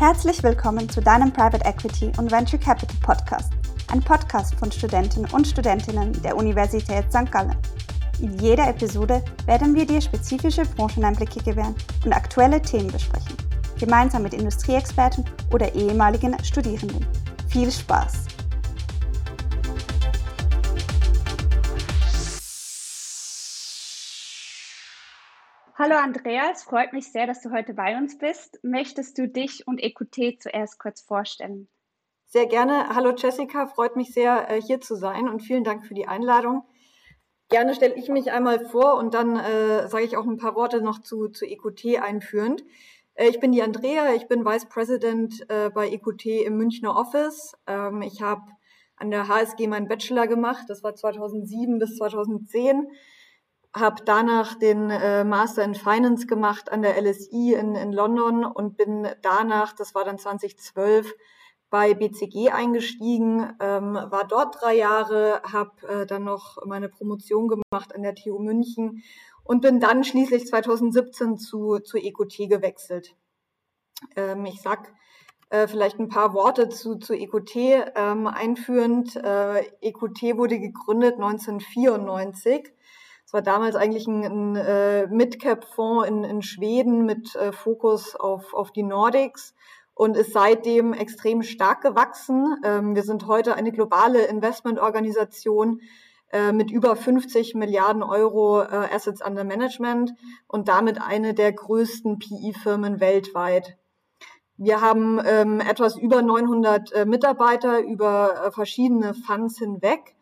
Herzlich willkommen zu deinem Private Equity und Venture Capital Podcast, ein Podcast von Studenten und Studentinnen der Universität St. Gallen. In jeder Episode werden wir dir spezifische Brancheneinblicke gewähren und aktuelle Themen besprechen, gemeinsam mit Industrieexperten oder ehemaligen Studierenden. Viel Spaß! Hallo Andrea, es freut mich sehr, dass du heute bei uns bist. Möchtest du dich und EQT zuerst kurz vorstellen? Sehr gerne. Hallo Jessica, freut mich sehr, äh, hier zu sein und vielen Dank für die Einladung. Gerne stelle ich mich einmal vor und dann äh, sage ich auch ein paar Worte noch zu, zu EQT einführend. Äh, ich bin die Andrea, ich bin Vice President äh, bei EQT im Münchner Office. Ähm, ich habe an der HSG meinen Bachelor gemacht, das war 2007 bis 2010 habe danach den äh, Master in Finance gemacht an der LSI in, in London und bin danach, das war dann 2012, bei BCG eingestiegen, ähm, war dort drei Jahre, habe äh, dann noch meine Promotion gemacht an der TU München und bin dann schließlich 2017 zu, zu EQT gewechselt. Ähm, ich sag äh, vielleicht ein paar Worte zu, zu EQT ähm, einführend. Äh, EQT wurde gegründet 1994 es war damals eigentlich ein, ein äh, Mid-Cap-Fonds in, in Schweden mit äh, Fokus auf, auf die Nordics und ist seitdem extrem stark gewachsen. Ähm, wir sind heute eine globale Investmentorganisation äh, mit über 50 Milliarden Euro äh, Assets under Management und damit eine der größten PI-Firmen weltweit. Wir haben ähm, etwas über 900 äh, Mitarbeiter über verschiedene Funds hinweg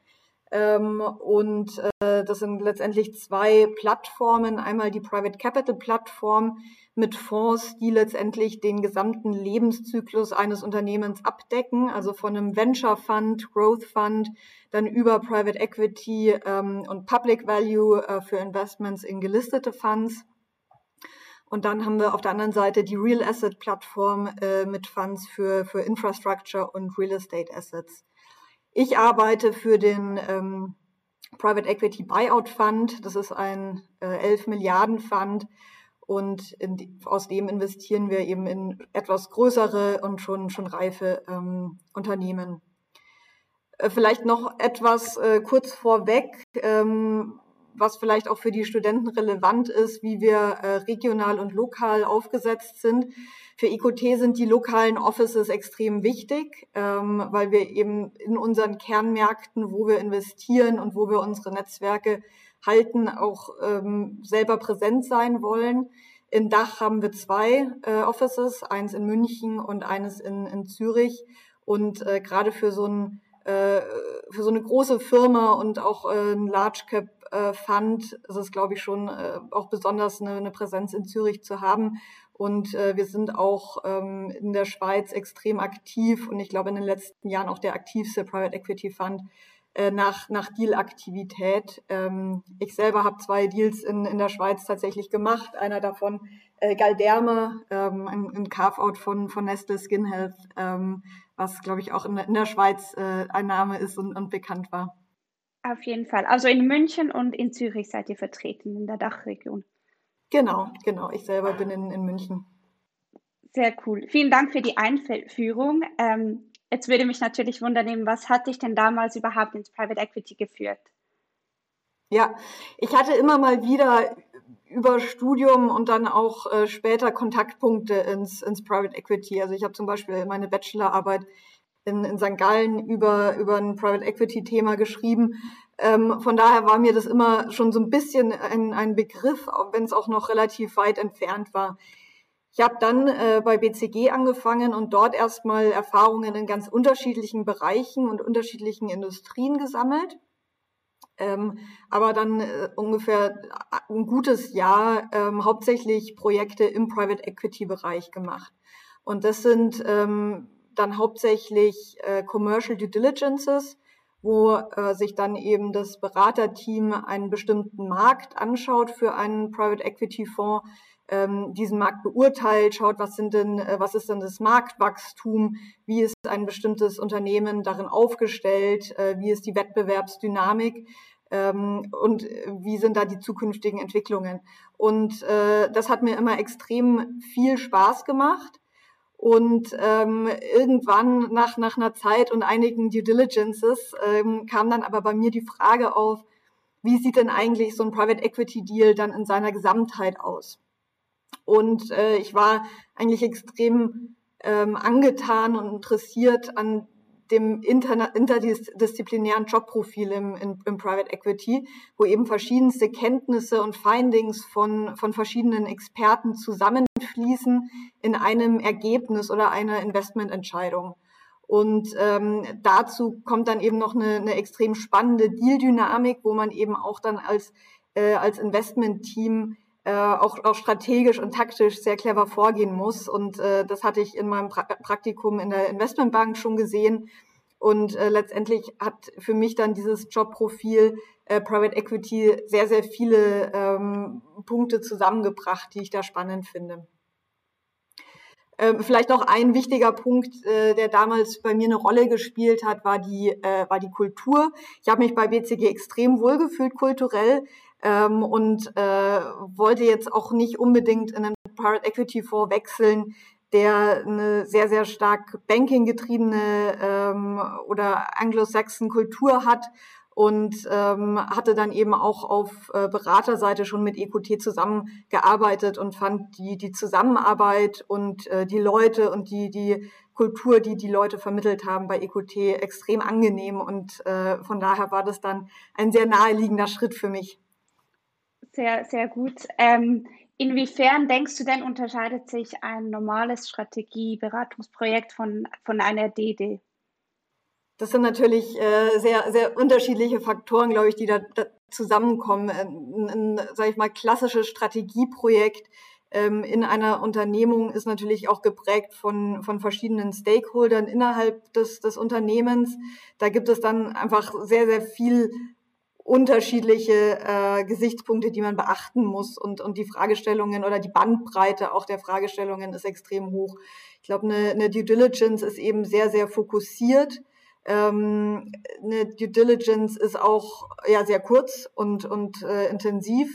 ähm, und äh, das sind letztendlich zwei Plattformen. Einmal die Private Capital Plattform mit Fonds, die letztendlich den gesamten Lebenszyklus eines Unternehmens abdecken, also von einem Venture Fund, Growth Fund, dann über Private Equity ähm, und Public Value äh, für Investments in gelistete Funds. Und dann haben wir auf der anderen Seite die Real Asset Plattform äh, mit Funds für, für Infrastructure und Real Estate Assets. Ich arbeite für den ähm, Private Equity Buyout Fund. Das ist ein äh, 11 Milliarden Fund und die, aus dem investieren wir eben in etwas größere und schon, schon reife ähm, Unternehmen. Äh, vielleicht noch etwas äh, kurz vorweg, ähm, was vielleicht auch für die Studenten relevant ist, wie wir äh, regional und lokal aufgesetzt sind. Für IQT sind die lokalen Offices extrem wichtig, ähm, weil wir eben in unseren Kernmärkten, wo wir investieren und wo wir unsere Netzwerke halten, auch ähm, selber präsent sein wollen. In Dach haben wir zwei äh, Offices, eins in München und eines in, in Zürich. Und äh, gerade für so ein für so eine große Firma und auch ein Large Cap äh, Fund ist es, glaube ich, schon äh, auch besonders eine, eine Präsenz in Zürich zu haben. Und äh, wir sind auch ähm, in der Schweiz extrem aktiv und ich glaube in den letzten Jahren auch der aktivste Private Equity Fund äh, nach, nach Deal-Aktivität. Ähm, ich selber habe zwei Deals in, in der Schweiz tatsächlich gemacht. Einer davon äh, Galderma, ähm, ein, ein Carve-out von, von Nestle Skin Health, ähm, was glaube ich auch in, in der Schweiz äh, ein Name ist und, und bekannt war. Auf jeden Fall. Also in München und in Zürich seid ihr vertreten in der Dachregion. Genau, genau. Ich selber bin in, in München. Sehr cool. Vielen Dank für die Einführung. Ähm, jetzt würde mich natürlich wundern, was hat dich denn damals überhaupt ins Private Equity geführt? Ja, ich hatte immer mal wieder über Studium und dann auch äh, später Kontaktpunkte ins, ins Private Equity. Also ich habe zum Beispiel meine Bachelorarbeit in, in St. Gallen über, über ein Private Equity Thema geschrieben. Ähm, von daher war mir das immer schon so ein bisschen ein, ein Begriff, wenn es auch noch relativ weit entfernt war. Ich habe dann äh, bei BCG angefangen und dort erstmal Erfahrungen in ganz unterschiedlichen Bereichen und unterschiedlichen Industrien gesammelt. Ähm, aber dann äh, ungefähr ein gutes Jahr ähm, hauptsächlich Projekte im Private Equity Bereich gemacht. Und das sind ähm, dann hauptsächlich äh, Commercial Due Diligences, wo äh, sich dann eben das Beraterteam einen bestimmten Markt anschaut für einen Private Equity Fonds, ähm, diesen Markt beurteilt, schaut, was sind denn, äh, was ist denn das Marktwachstum, wie ist ein bestimmtes Unternehmen darin aufgestellt, äh, wie ist die Wettbewerbsdynamik ähm, und wie sind da die zukünftigen Entwicklungen. Und äh, das hat mir immer extrem viel Spaß gemacht Und ähm, irgendwann nach, nach einer Zeit und einigen Due Diligences ähm, kam dann aber bei mir die Frage auf, wie sieht denn eigentlich so ein Private Equity Deal dann in seiner Gesamtheit aus? Und äh, ich war eigentlich extrem ähm, angetan und interessiert an dem interdisziplinären Jobprofil im, im, im, Private Equity, wo eben verschiedenste Kenntnisse und Findings von, von verschiedenen Experten zusammenfließen in einem Ergebnis oder einer Investmententscheidung. Und ähm, dazu kommt dann eben noch eine, eine extrem spannende Deal-Dynamik, wo man eben auch dann als, äh, als Investment-Team äh, auch, auch strategisch und taktisch sehr clever vorgehen muss. Und äh, das hatte ich in meinem pra Praktikum in der Investmentbank schon gesehen. Und äh, letztendlich hat für mich dann dieses Jobprofil äh, Private Equity sehr, sehr viele ähm, Punkte zusammengebracht, die ich da spannend finde. Ähm, vielleicht noch ein wichtiger Punkt, äh, der damals bei mir eine Rolle gespielt hat, war die, äh, war die Kultur. Ich habe mich bei BCG extrem wohlgefühlt kulturell ähm, und äh, wollte jetzt auch nicht unbedingt in einen Private Equity Fonds wechseln, der eine sehr, sehr stark Banking getriebene ähm, oder Anglo-Saxon Kultur hat und ähm, hatte dann eben auch auf äh, Beraterseite schon mit EQT zusammengearbeitet und fand die, die Zusammenarbeit und äh, die Leute und die, die Kultur, die die Leute vermittelt haben bei EQT, extrem angenehm und äh, von daher war das dann ein sehr naheliegender Schritt für mich. Sehr, sehr gut. Ähm, inwiefern denkst du denn, unterscheidet sich ein normales Strategieberatungsprojekt von, von einer DD? Das sind natürlich äh, sehr, sehr unterschiedliche Faktoren, glaube ich, die da, da zusammenkommen. Ähm, ein, ein sage ich mal, klassisches Strategieprojekt ähm, in einer Unternehmung ist natürlich auch geprägt von, von verschiedenen Stakeholdern innerhalb des, des Unternehmens. Da gibt es dann einfach sehr, sehr viel unterschiedliche äh, Gesichtspunkte, die man beachten muss und, und die Fragestellungen oder die Bandbreite auch der Fragestellungen ist extrem hoch. Ich glaube, eine, eine Due Diligence ist eben sehr, sehr fokussiert. Ähm, eine Due Diligence ist auch ja sehr kurz und, und äh, intensiv.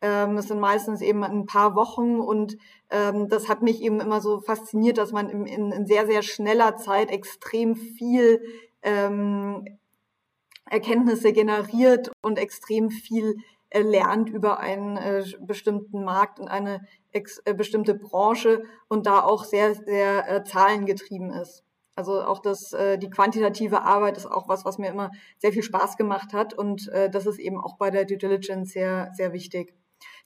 Ähm, es sind meistens eben ein paar Wochen und ähm, das hat mich eben immer so fasziniert, dass man in, in, in sehr, sehr schneller Zeit extrem viel ähm, Erkenntnisse generiert und extrem viel lernt über einen äh, bestimmten Markt und eine ex, äh, bestimmte Branche und da auch sehr, sehr äh, zahlengetrieben ist. Also auch das, äh, die quantitative Arbeit ist auch was, was mir immer sehr viel Spaß gemacht hat und äh, das ist eben auch bei der Due Diligence sehr, sehr wichtig.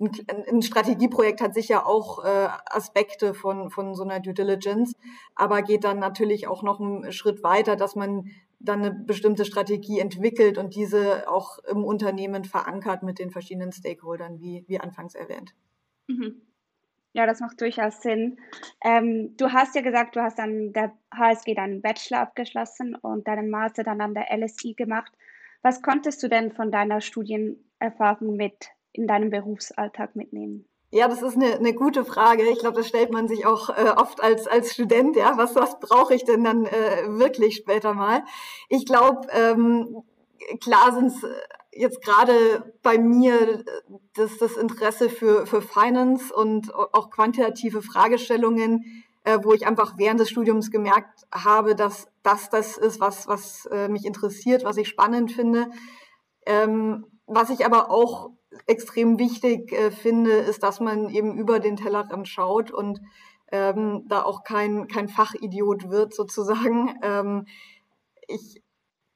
Ein, ein Strategieprojekt hat sicher auch äh, Aspekte von, von so einer Due Diligence, aber geht dann natürlich auch noch einen Schritt weiter, dass man dann eine bestimmte Strategie entwickelt und diese auch im Unternehmen verankert mit den verschiedenen Stakeholdern, wie, wie anfangs erwähnt. Mhm. Ja, das macht durchaus Sinn. Ähm, du hast ja gesagt, du hast an der HSG deinen Bachelor abgeschlossen und deinen Master dann an der LSI gemacht. Was konntest du denn von deiner Studienerfahrung mit in deinem Berufsalltag mitnehmen? Ja, das ist eine, eine gute Frage. Ich glaube, das stellt man sich auch äh, oft als, als Student. Ja, was, was brauche ich denn dann äh, wirklich später mal? Ich glaube, ähm, klar sind es äh, jetzt gerade bei mir das, das Interesse für, für Finance und auch quantitative Fragestellungen, äh, wo ich einfach während des Studiums gemerkt habe, dass das das ist, was, was äh, mich interessiert, was ich spannend finde. Ähm, was ich aber auch extrem wichtig äh, finde, ist, dass man eben über den Tellerrand schaut und ähm, da auch kein, kein Fachidiot wird sozusagen. Ähm, ich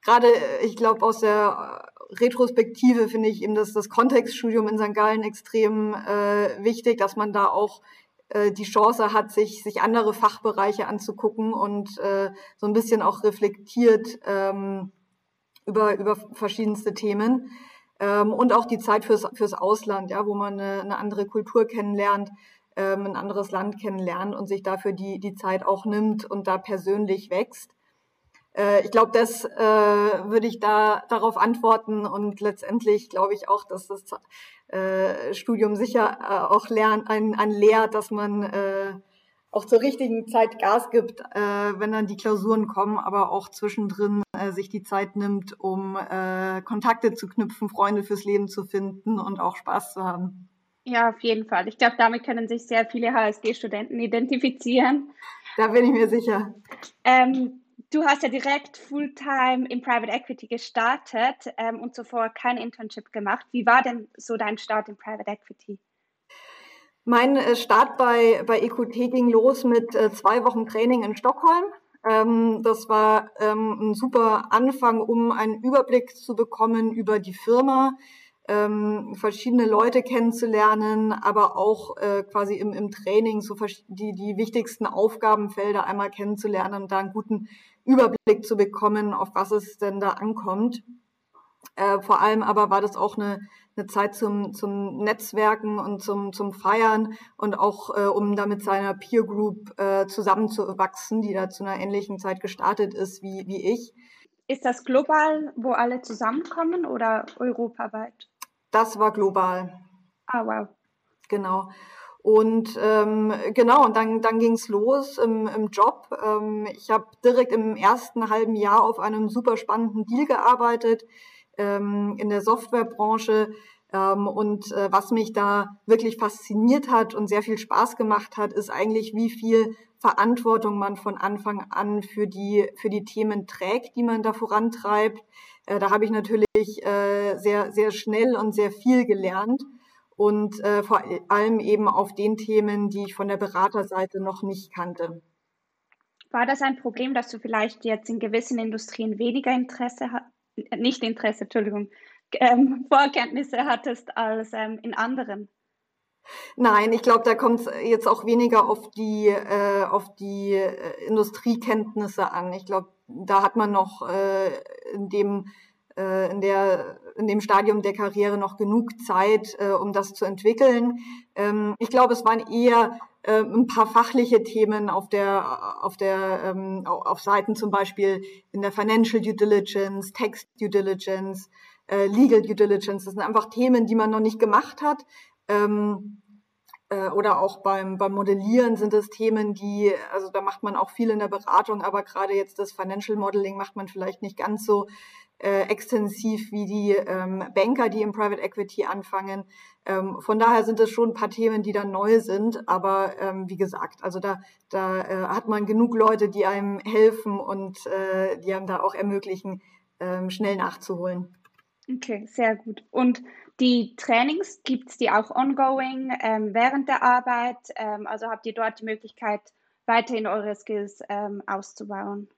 gerade, ich glaube, aus der Retrospektive finde ich eben das, das Kontextstudium in St. Gallen extrem äh, wichtig, dass man da auch äh, die Chance hat, sich, sich andere Fachbereiche anzugucken und äh, so ein bisschen auch reflektiert ähm, über, über verschiedenste Themen ähm, und auch die Zeit fürs, fürs Ausland, ja, wo man eine, eine andere Kultur kennenlernt, ähm, ein anderes Land kennenlernt und sich dafür die, die Zeit auch nimmt und da persönlich wächst. Äh, ich glaube, das äh, würde ich da darauf antworten und letztendlich glaube ich auch, dass das äh, Studium sicher äh, auch lernt, ein, ein lehrt, dass man äh, auch zur richtigen Zeit Gas gibt, äh, wenn dann die Klausuren kommen, aber auch zwischendrin äh, sich die Zeit nimmt, um äh, Kontakte zu knüpfen, Freunde fürs Leben zu finden und auch Spaß zu haben. Ja, auf jeden Fall. Ich glaube, damit können sich sehr viele HSG-Studenten identifizieren. Da bin ich mir sicher. Ähm, du hast ja direkt Fulltime im Private Equity gestartet ähm, und zuvor kein Internship gemacht. Wie war denn so dein Start im Private Equity? Mein äh, Start bei, bei EQT ging los mit äh, zwei Wochen Training in Stockholm. Ähm, das war ähm, ein super Anfang, um einen Überblick zu bekommen über die Firma, ähm, verschiedene Leute kennenzulernen, aber auch äh, quasi im, im Training so die, die wichtigsten Aufgabenfelder einmal kennenzulernen und da einen guten Überblick zu bekommen, auf was es denn da ankommt. Äh, vor allem aber war das auch eine, eine Zeit zum, zum Netzwerken und zum, zum Feiern und auch äh, um da mit seiner Peer Group äh, zusammenzuwachsen, die da zu einer ähnlichen Zeit gestartet ist wie, wie ich. Ist das global, wo alle zusammenkommen oder europaweit? Das war global. Ah, wow. Genau. Und ähm, genau, und dann, dann ging es los im, im Job. Ähm, ich habe direkt im ersten halben Jahr auf einem super spannenden Deal gearbeitet ähm, in der Softwarebranche. Ähm, und äh, was mich da wirklich fasziniert hat und sehr viel Spaß gemacht hat, ist eigentlich, wie viel Verantwortung man von Anfang an für die, für die Themen trägt, die man da vorantreibt. Äh, da habe ich natürlich äh, sehr, sehr schnell und sehr viel gelernt und äh, vor allem eben auf den Themen, die ich von der Beraterseite noch nicht kannte. War das ein Problem, dass du vielleicht jetzt in gewissen Industrien weniger Interesse, nicht Interesse, Entschuldigung, ähm, Vorkenntnisse hattest als ähm, in anderen? Nein, ich glaube, da kommt es jetzt auch weniger auf die, äh, auf die äh, Industriekenntnisse an. Ich glaube, da hat man noch äh, in dem äh, in, der, in dem Stadium der Karriere noch genug Zeit, äh, um das zu entwickeln. Ähm, ich glaube, es waren eher äh, ein paar fachliche Themen auf der, auf der, ähm, auf Seiten zum Beispiel in der Financial Due Diligence, Text Due Diligence, äh, Legal Due Diligence. Das sind einfach Themen, die man noch nicht gemacht hat. Ähm, äh, oder auch beim, beim Modellieren sind es Themen, die, also da macht man auch viel in der Beratung, aber gerade jetzt das Financial Modeling macht man vielleicht nicht ganz so äh, extensiv wie die ähm, Banker, die im Private Equity anfangen. Ähm, von daher sind es schon ein paar Themen, die dann neu sind, aber ähm, wie gesagt, also da, da äh, hat man genug Leute, die einem helfen und äh, die einem da auch ermöglichen, ähm, schnell nachzuholen. Okay, sehr gut. Und die Trainings, gibt es die auch ongoing ähm, während der Arbeit? Ähm, also habt ihr dort die Möglichkeit, weiterhin eure Skills ähm, auszubauen?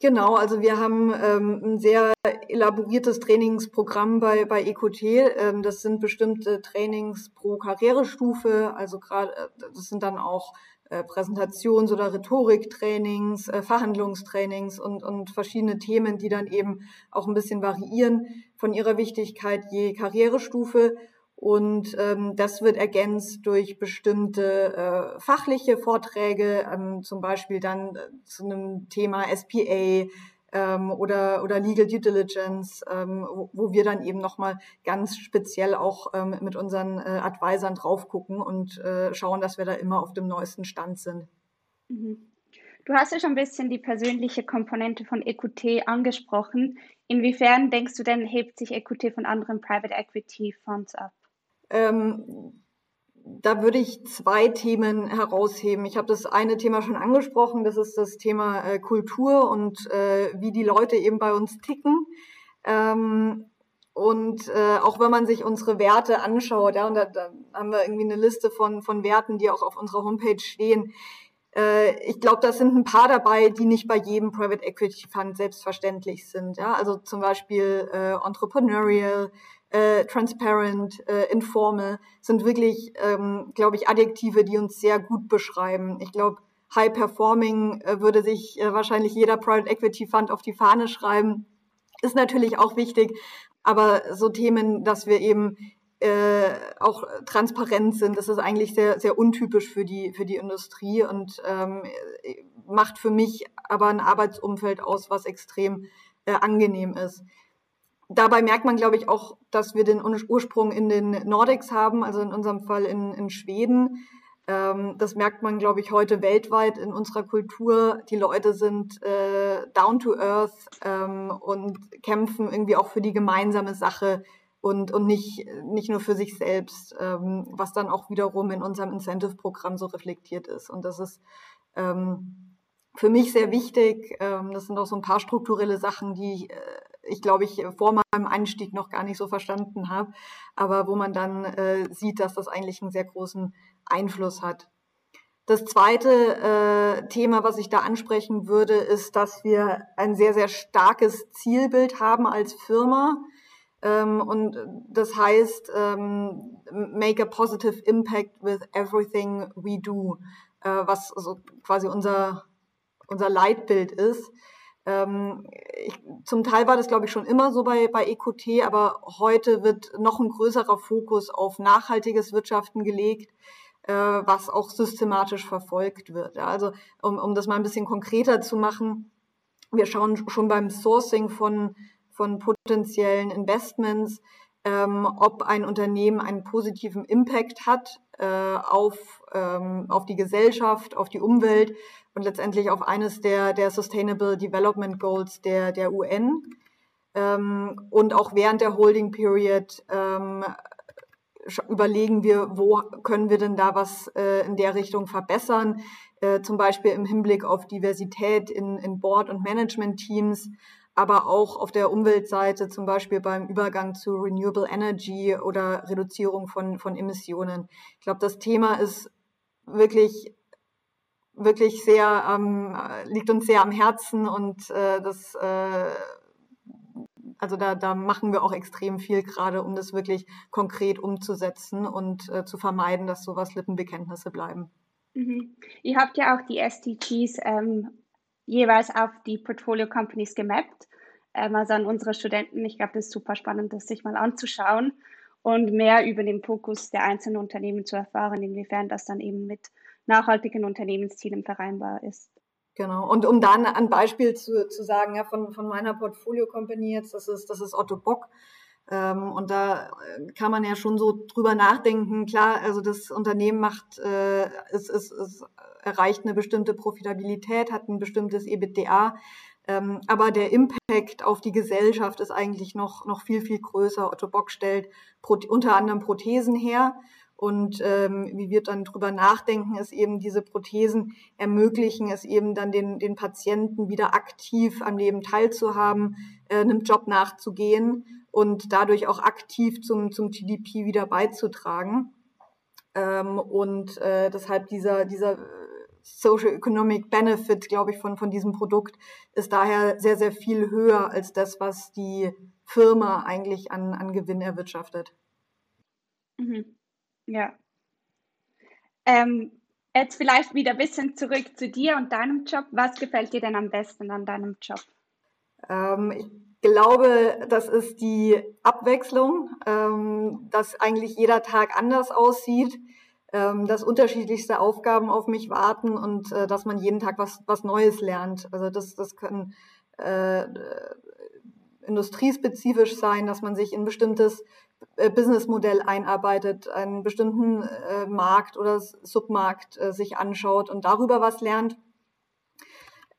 Genau, also wir haben ähm, ein sehr elaboriertes Trainingsprogramm bei, bei EQT. Ähm, das sind bestimmte Trainings pro Karrierestufe. Also gerade, äh, das sind dann auch äh, Präsentations- oder Rhetoriktrainings, äh, Verhandlungstrainings und, und verschiedene Themen, die dann eben auch ein bisschen variieren von ihrer Wichtigkeit je Karrierestufe. Und ähm, das wird ergänzt durch bestimmte äh, fachliche Vorträge, ähm, zum Beispiel dann äh, zu einem Thema SPA ähm, oder, oder Legal Due Diligence, ähm, wo, wo wir dann eben nochmal ganz speziell auch ähm, mit unseren äh, Advisern drauf gucken und äh, schauen, dass wir da immer auf dem neuesten Stand sind. Mhm. Du hast ja schon ein bisschen die persönliche Komponente von EQT angesprochen. Inwiefern denkst du denn, hebt sich EQT von anderen Private Equity Fonds ab? Ähm, da würde ich zwei Themen herausheben. Ich habe das eine Thema schon angesprochen, das ist das Thema äh, Kultur und äh, wie die Leute eben bei uns ticken. Ähm, und äh, auch wenn man sich unsere Werte anschaut, ja, und da, da haben wir irgendwie eine Liste von, von Werten, die auch auf unserer Homepage stehen. Äh, ich glaube, da sind ein paar dabei, die nicht bei jedem Private Equity Fund selbstverständlich sind. Ja? Also zum Beispiel äh, Entrepreneurial, äh, transparent, äh, informal sind wirklich, ähm, glaube ich, Adjektive, die uns sehr gut beschreiben. Ich glaube, High Performing äh, würde sich äh, wahrscheinlich jeder Private Equity Fund auf die Fahne schreiben. Ist natürlich auch wichtig, aber so Themen, dass wir eben äh, auch transparent sind, das ist eigentlich sehr, sehr untypisch für die, für die Industrie und ähm, macht für mich aber ein Arbeitsumfeld aus, was extrem äh, angenehm ist dabei merkt man, glaube ich, auch, dass wir den Ursprung in den Nordics haben, also in unserem Fall in, in Schweden. Ähm, das merkt man, glaube ich, heute weltweit in unserer Kultur. Die Leute sind äh, down to earth ähm, und kämpfen irgendwie auch für die gemeinsame Sache und, und nicht, nicht nur für sich selbst, ähm, was dann auch wiederum in unserem Incentive-Programm so reflektiert ist. Und das ist ähm, für mich sehr wichtig. Ähm, das sind auch so ein paar strukturelle Sachen, die äh, ich glaube ich vor meinem Einstieg noch gar nicht so verstanden habe, aber wo man dann äh, sieht, dass das eigentlich einen sehr großen Einfluss hat. Das zweite äh, Thema, was ich da ansprechen würde, ist, dass wir ein sehr, sehr starkes Zielbild haben als Firma. Ähm, und das heißt, ähm, make a positive impact with everything we do, äh, was so quasi unser, unser Leitbild ist. Ähm, ich, zum Teil war das, glaube ich, schon immer so bei, bei EQT, aber heute wird noch ein größerer Fokus auf nachhaltiges Wirtschaften gelegt, äh, was auch systematisch verfolgt wird. Also um, um das mal ein bisschen konkreter zu machen, wir schauen schon beim Sourcing von, von potenziellen Investments, ähm, ob ein Unternehmen einen positiven Impact hat äh, auf, ähm, auf die Gesellschaft, auf die Umwelt und letztendlich auf eines der, der Sustainable Development Goals der, der UN. Ähm, und auch während der Holding Period ähm, überlegen wir, wo können wir denn da was äh, in der Richtung verbessern, äh, zum Beispiel im Hinblick auf Diversität in, in Board- und Management-Teams, aber auch auf der Umweltseite, zum Beispiel beim Übergang zu Renewable Energy oder Reduzierung von, von Emissionen. Ich glaube, das Thema ist wirklich wirklich sehr, ähm, liegt uns sehr am Herzen und äh, das, äh, also da, da machen wir auch extrem viel gerade, um das wirklich konkret umzusetzen und äh, zu vermeiden, dass sowas Lippenbekenntnisse bleiben. Mhm. Ihr habt ja auch die SDGs ähm, jeweils auf die Portfolio Companies gemappt, ähm, also an unsere Studenten. Ich glaube, das ist super spannend, das sich mal anzuschauen und mehr über den Fokus der einzelnen Unternehmen zu erfahren, inwiefern das dann eben mit nachhaltigen Unternehmenszielen vereinbar ist. Genau. Und um dann ein Beispiel zu, zu sagen, ja, von, von meiner Portfolio-Company jetzt, das ist, das ist Otto Bock. Ähm, und da äh, kann man ja schon so drüber nachdenken. Klar, also das Unternehmen macht, äh, es, es, es erreicht eine bestimmte Profitabilität, hat ein bestimmtes EBITDA. Ähm, aber der Impact auf die Gesellschaft ist eigentlich noch, noch viel, viel größer. Otto Bock stellt unter anderem Prothesen her und ähm, wie wir dann drüber nachdenken, ist eben diese Prothesen ermöglichen es eben dann den, den Patienten wieder aktiv am Leben teilzuhaben, äh, einem Job nachzugehen und dadurch auch aktiv zum, zum GDP wieder beizutragen. Ähm, und äh, deshalb dieser, dieser Social Economic Benefit, glaube ich, von, von diesem Produkt ist daher sehr, sehr viel höher als das, was die Firma eigentlich an, an Gewinn erwirtschaftet. Mhm. Ja. Ähm, jetzt vielleicht wieder ein bisschen zurück zu dir und deinem Job. Was gefällt dir denn am besten an deinem Job? Ähm, ich glaube, das ist die Abwechslung, ähm, dass eigentlich jeder Tag anders aussieht, ähm, dass unterschiedlichste Aufgaben auf mich warten und äh, dass man jeden Tag was, was Neues lernt. Also das, das können äh, industriespezifisch sein, dass man sich in bestimmtes äh, Businessmodell einarbeitet, einen bestimmten äh, Markt oder Submarkt äh, sich anschaut und darüber was lernt.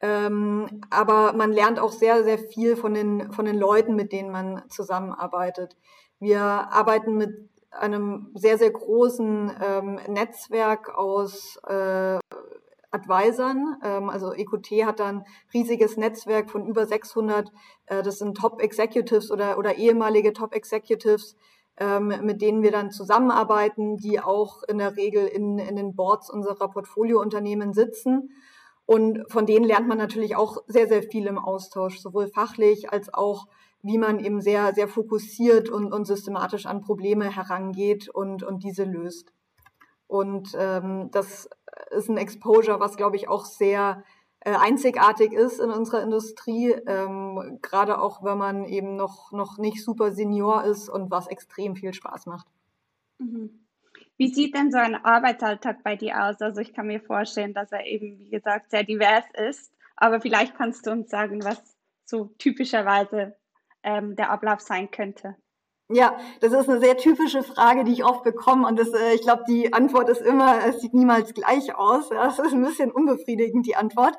Ähm, aber man lernt auch sehr, sehr viel von den, von den Leuten, mit denen man zusammenarbeitet. Wir arbeiten mit einem sehr, sehr großen ähm, Netzwerk aus äh, Advisern. Ähm, also EQT hat dann riesiges Netzwerk von über 600. Äh, das sind Top Executives oder, oder ehemalige Top Executives, ähm, mit denen wir dann zusammenarbeiten, die auch in der Regel in, in den Boards unserer Portfoliounternehmen sitzen. Und von denen lernt man natürlich auch sehr, sehr viel im Austausch, sowohl fachlich als auch wie man eben sehr, sehr fokussiert und, und systematisch an Probleme herangeht und, und diese löst. Und ähm, das ist ein Exposure, was, glaube ich, auch sehr äh, einzigartig ist in unserer Industrie, ähm, gerade auch wenn man eben noch, noch nicht super senior ist und was extrem viel Spaß macht. Mhm. Wie sieht denn so ein Arbeitsalltag bei dir aus? Also ich kann mir vorstellen, dass er eben, wie gesagt, sehr divers ist, aber vielleicht kannst du uns sagen, was so typischerweise ähm, der Ablauf sein könnte. Ja, das ist eine sehr typische Frage, die ich oft bekomme. Und das, äh, ich glaube, die Antwort ist immer, es sieht niemals gleich aus. Das ist ein bisschen unbefriedigend, die Antwort.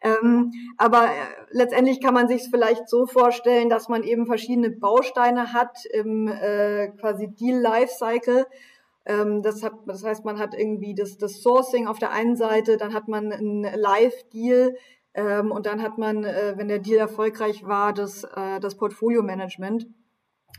Ähm, aber äh, letztendlich kann man sich es vielleicht so vorstellen, dass man eben verschiedene Bausteine hat im äh, quasi Deal Lifecycle Ähm, das, hat, das heißt, man hat irgendwie das, das Sourcing auf der einen Seite, dann hat man einen Live-Deal ähm, und dann hat man, äh, wenn der Deal erfolgreich war, das, äh, das Portfolio-Management.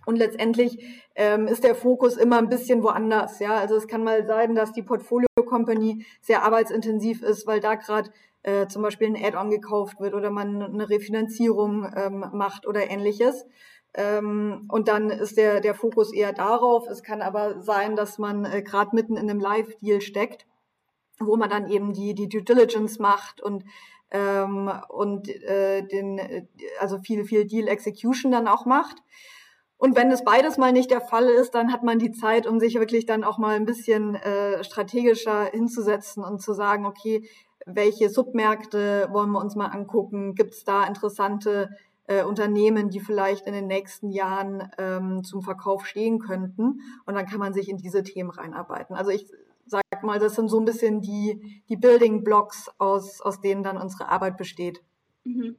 Und letztendlich ähm, ist der Fokus immer ein bisschen woanders. Ja, also es kann mal sein, dass die Portfolio Company sehr arbeitsintensiv ist, weil da gerade äh, zum Beispiel ein Add-on gekauft wird oder man eine Refinanzierung ähm, macht oder ähnliches. Ähm, und dann ist der, der Fokus eher darauf. Es kann aber sein, dass man äh, gerade mitten in einem Live-Deal steckt, wo man dann eben die, die Due Diligence macht und ähm, und äh, den, also viel, viel Deal Execution dann auch macht. Und wenn es beides mal nicht der Fall ist, dann hat man die Zeit, um sich wirklich dann auch mal ein bisschen äh, strategischer hinzusetzen und zu sagen, okay, welche Submärkte wollen wir uns mal angucken? Gibt es da interessante äh, Unternehmen, die vielleicht in den nächsten Jahren ähm, zum Verkauf stehen könnten? Und dann kann man sich in diese Themen reinarbeiten. Also ich sag mal, das sind so ein bisschen die, die Building Blocks, aus, aus denen dann unsere Arbeit besteht. Mhm.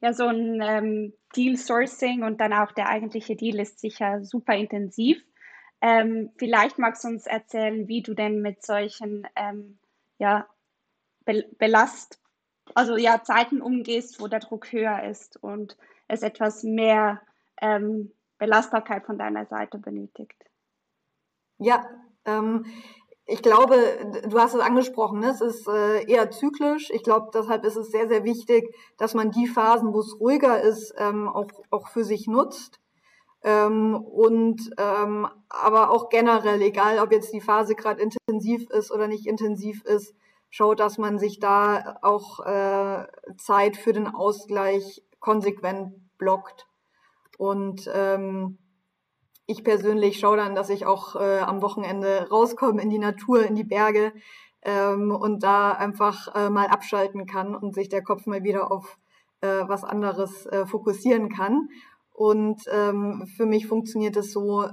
Ja, so ein ähm, Deal Sourcing und dann auch der eigentliche Deal ist sicher super intensiv. Ähm, vielleicht magst du uns erzählen, wie du denn mit solchen ähm, ja, Be Belast, also ja, Zeiten umgehst, wo der Druck höher ist und es etwas mehr ähm, Belastbarkeit von deiner Seite benötigt. Ja, ähm, ich glaube, du hast es angesprochen, ne? es ist äh, eher zyklisch. Ich glaube, deshalb ist es sehr, sehr wichtig, dass man die Phasen, wo es ruhiger ist, ähm, auch, auch für sich nutzt. Ähm, und ähm, aber auch generell, egal ob jetzt die Phase gerade intensiv ist oder nicht intensiv ist, schaut, dass man sich da auch äh, Zeit für den Ausgleich konsequent blockt. Und ähm, ich persönlich schaue dann, dass ich auch äh, am Wochenende rauskomme in die Natur, in die Berge ähm, und da einfach äh, mal abschalten kann und sich der Kopf mal wieder auf äh, was anderes äh, fokussieren kann. Und ähm, für mich funktioniert es so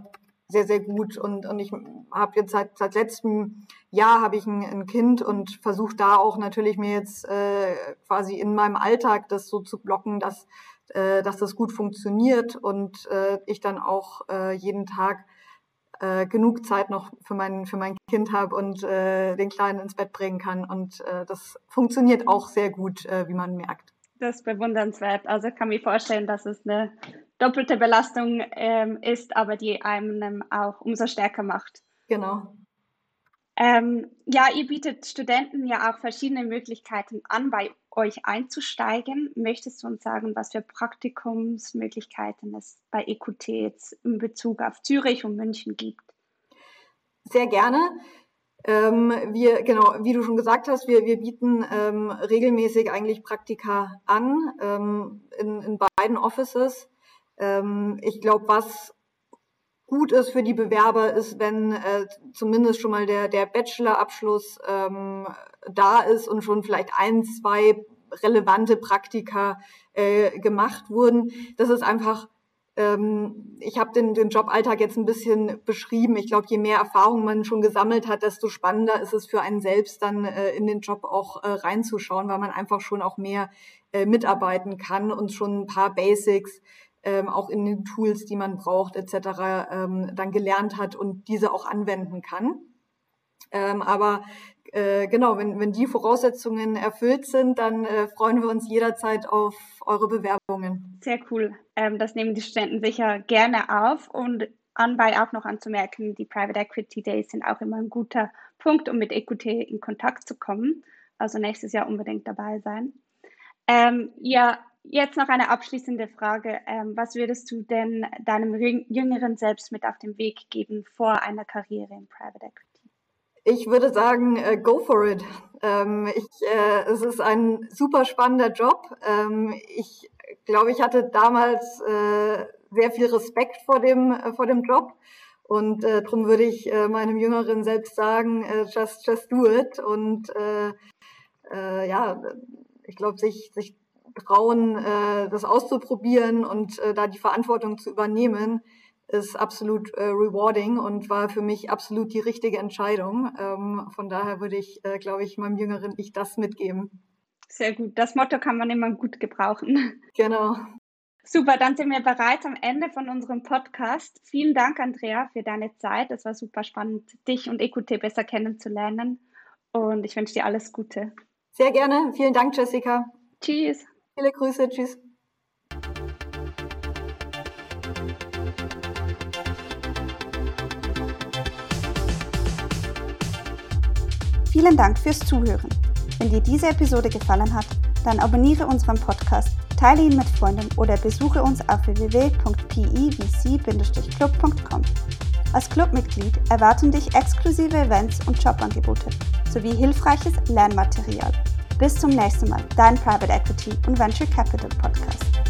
sehr, sehr gut. Und, und ich habe jetzt seit, seit letztem Jahr habe ich ein, ein Kind und versuche da auch natürlich mir jetzt äh, quasi in meinem Alltag das so zu blocken, dass äh, dass das gut funktioniert und äh, ich dann auch äh, jeden Tag äh, genug Zeit noch für mein, für mein Kind habe und äh, den Kleinen ins Bett bringen kann. Und äh, das funktioniert auch sehr gut, äh, wie man merkt. Das ist bewundernswert. Also ich kann mir vorstellen, dass es eine doppelte Belastung ähm, ist, aber die einem auch umso stärker macht. Genau. Ähm, ja, ihr bietet Studenten ja auch verschiedene Möglichkeiten an, bei euch einzusteigen. Möchtest du uns sagen, was für Praktikumsmöglichkeiten es bei EQT jetzt in Bezug auf Zürich und München gibt? Sehr gerne. Ähm, wir, genau, wie du schon gesagt hast, wir, wir bieten ähm, regelmäßig eigentlich Praktika an ähm, in, in beiden Offices. Ähm, ich glaube, was gut ist für die Bewerber, ist, wenn äh, zumindest schon mal der, der Bachelorabschluss ähm, da ist und schon vielleicht ein, zwei relevante Praktika äh, gemacht wurden. Das ist einfach, ähm, ich habe den, den Joballtag jetzt ein bisschen beschrieben. Ich glaube, je mehr Erfahrung man schon gesammelt hat, desto spannender ist es für einen selbst dann äh, in den Job auch äh, reinzuschauen, weil man einfach schon auch mehr äh, mitarbeiten kann und schon ein paar Basics ähm, auch in den Tools, die man braucht, etc., ähm, dann gelernt hat und diese auch anwenden kann. Ähm, aber äh, genau, wenn, wenn die Voraussetzungen erfüllt sind, dann äh, freuen wir uns jederzeit auf eure Bewerbungen. Sehr cool. Ähm, das nehmen die Studenten sicher gerne auf und anbei auch noch anzumerken, die Private Equity Days sind auch immer ein guter Punkt, um mit EQT in Kontakt zu kommen. Also nächstes Jahr unbedingt dabei sein. Ähm, ja, Jetzt noch eine abschließende Frage. Ähm, was würdest du denn deinem jüngeren Selbst mit auf den Weg geben vor einer Karriere in Private Equity? Ich würde sagen, äh, go for it. Ähm, ich, äh, es ist ein super spannender Job. Ähm, ich glaube, ich hatte damals äh, sehr viel Respekt vor dem, äh, vor dem Job. Und äh, darum würde ich äh, meinem Jüngeren selbst sagen, äh, just, just do it. Und ja, ich glaube, sich, sich trauen, äh, das auszuprobieren und äh, da die Verantwortung zu übernehmen, ist absolut äh, rewarding und war für mich absolut die richtige Entscheidung. Ähm, von daher würde ich, äh, glaube ich, meinem jüngeren Ich das mitgeben. Sehr gut. Das Motto kann man immer gut gebrauchen. Genau. Super, dann sind wir bereits am Ende von unserem Podcast. Vielen Dank, Andrea, für deine Zeit. Es war super spannend, dich und EQT besser kennenzulernen. Und ich wünsche dir alles Gute. Sehr gerne. Vielen Dank, Jessica. Tschüss. Viele Grüße. Tschüss. Vielen Dank fürs Zuhören. Wenn dir diese Episode gefallen hat, dann abonniere unseren Podcast, teile ihn mit Freunden oder besuche uns auf www.pivc-club.com. Als Clubmitglied erwarten dich exklusive Events und Jobangebote sowie hilfreiches Lernmaterial. Bis zum nächsten Mal, dein Private Equity und Venture Capital Podcast.